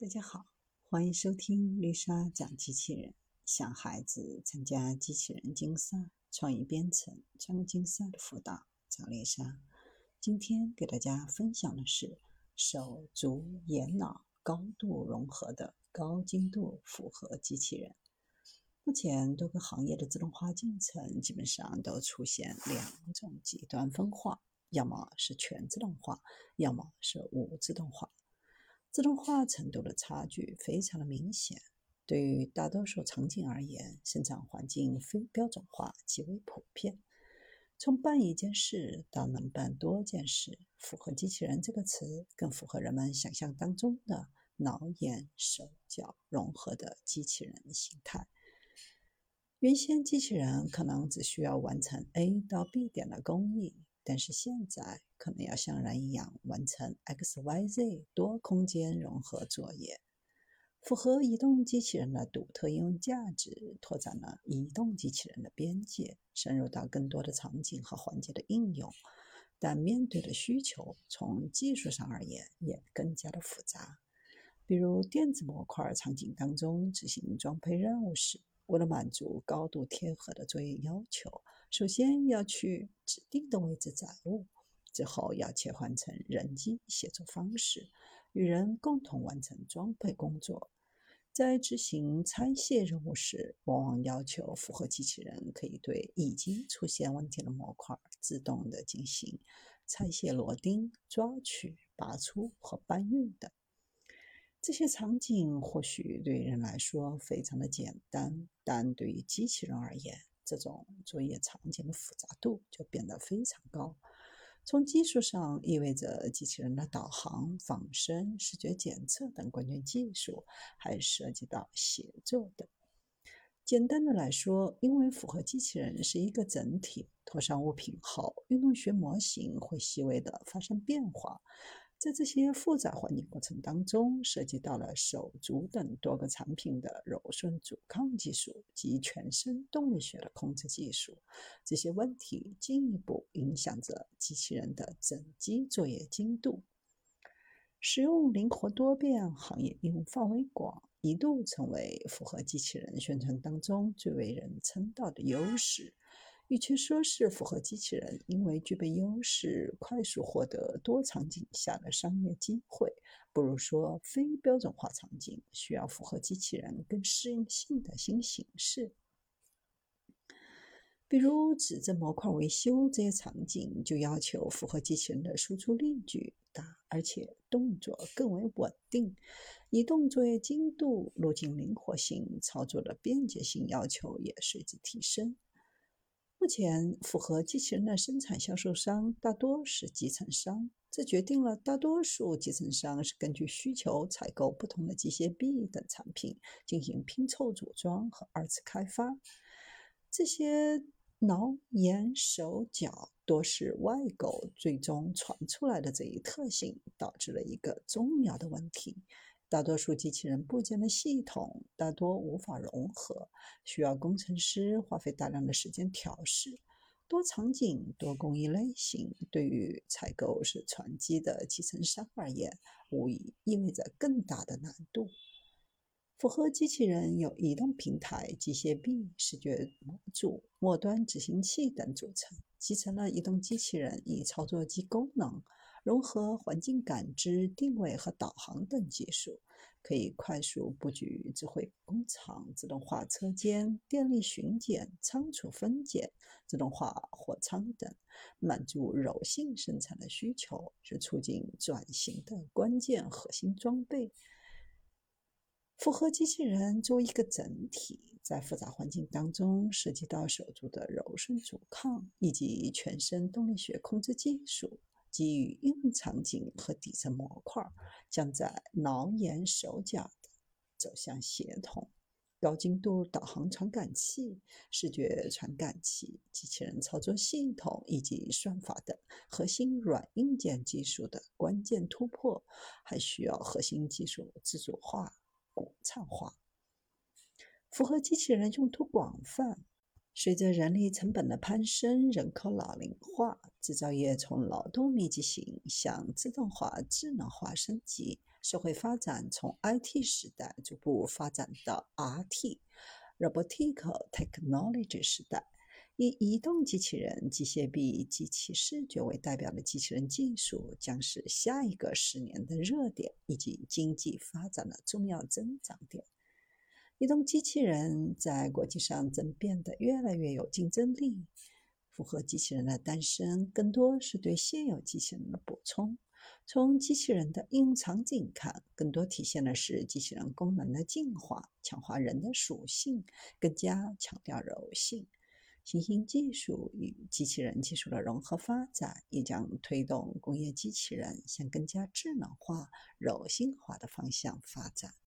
大家好，欢迎收听丽莎讲机器人。想孩子参加机器人竞赛、创意编程、创竞赛的辅导，找丽莎。今天给大家分享的是手足眼脑高度融合的高精度复合机器人。目前多个行业的自动化进程基本上都出现两种极端分化，要么是全自动化，要么是无自动化。自动化程度的差距非常的明显。对于大多数场景而言，生产环境非标准化极为普遍。从办一件事到能办多件事，符合机器人这个词更符合人们想象当中的脑眼手脚融合的机器人形态。原先机器人可能只需要完成 A 到 B 点的工艺。但是现在可能要像人一样完成 X、Y、Z 多空间融合作业，符合移动机器人的独特应用价值，拓展了移动机器人的边界，深入到更多的场景和环节的应用。但面对的需求，从技术上而言也更加的复杂。比如电子模块场景当中执行装配任务时，为了满足高度贴合的作业要求。首先要去指定的位置载物，之后要切换成人机协作方式，与人共同完成装配工作。在执行拆卸任务时，往往要求复合机器人可以对已经出现问题的模块自动的进行拆卸、螺钉、抓取、拔出和搬运等。这些场景或许对人来说非常的简单，但对于机器人而言，这种作业场景的复杂度就变得非常高。从技术上，意味着机器人的导航、仿生、视觉检测等关键技术，还涉及到协作等。简单的来说，因为符合机器人是一个整体，拖上物品后，运动学模型会细微的发生变化。在这些复杂环境过程当中，涉及到了手足等多个产品的柔顺阻抗技术及全身动力学的控制技术，这些问题进一步影响着机器人的整机作业精度。使用灵活多变，行业应用范围广，一度成为符合机器人宣传当中最为人称道的优势。与其说是符合机器人因为具备优势，快速获得多场景下的商业机会，不如说非标准化场景需要符合机器人更适应性的新形式。比如指针模块维修这些场景，就要求符合机器人的输出力矩大，而且动作更为稳定，移动作业精度、路径灵活性、操作的便捷性要求也随之提升。目前，符合机器人的生产销售商大多是集成商，这决定了大多数集成商是根据需求采购不同的机械臂等产品，进行拼凑组装和二次开发。这些脑、眼、手、脚多是外购，最终传出来的这一特性，导致了一个重要的问题。大多数机器人部件的系统大多无法融合，需要工程师花费大量的时间调试。多场景、多工艺类型，对于采购是传机的集成商而言，无疑意味着更大的难度。符合机器人由移动平台、机械臂、视觉模组、末端执行器等组成，集成了移动机器人以操作及功能。融合环境感知、定位和导航等技术，可以快速布局智慧工厂、自动化车间、电力巡检、仓储分拣、自动化货仓等，满足柔性生产的需求，是促进转型的关键核心装备。复合机器人作为一个整体，在复杂环境当中，涉及到手足的柔顺阻抗以及全身动力学控制技术。基于应用场景和底层模块，将在脑眼手脚的走向协同。高精度导航传感器、视觉传感器、机器人操作系统以及算法等核心软硬件技术的关键突破，还需要核心技术自主化、国产化。符合机器人用途广泛。随着人力成本的攀升，人口老龄化，制造业从劳动密集型向自动化、智能化升级，社会发展从 IT 时代逐步发展到 RT（Robotic Technology） 时代。以移动机器人、机械臂、机器视觉为代表的机器人技术，将是下一个十年的热点以及经济发展的重要增长点。移动机器人在国际上正变得越来越有竞争力。复合机器人的诞生，更多是对现有机器人的补充。从机器人的应用场景看，更多体现的是机器人功能的进化，强化人的属性，更加强调柔性。新兴技术与机器人技术的融合发展，也将推动工业机器人向更加智能化、柔性化的方向发展。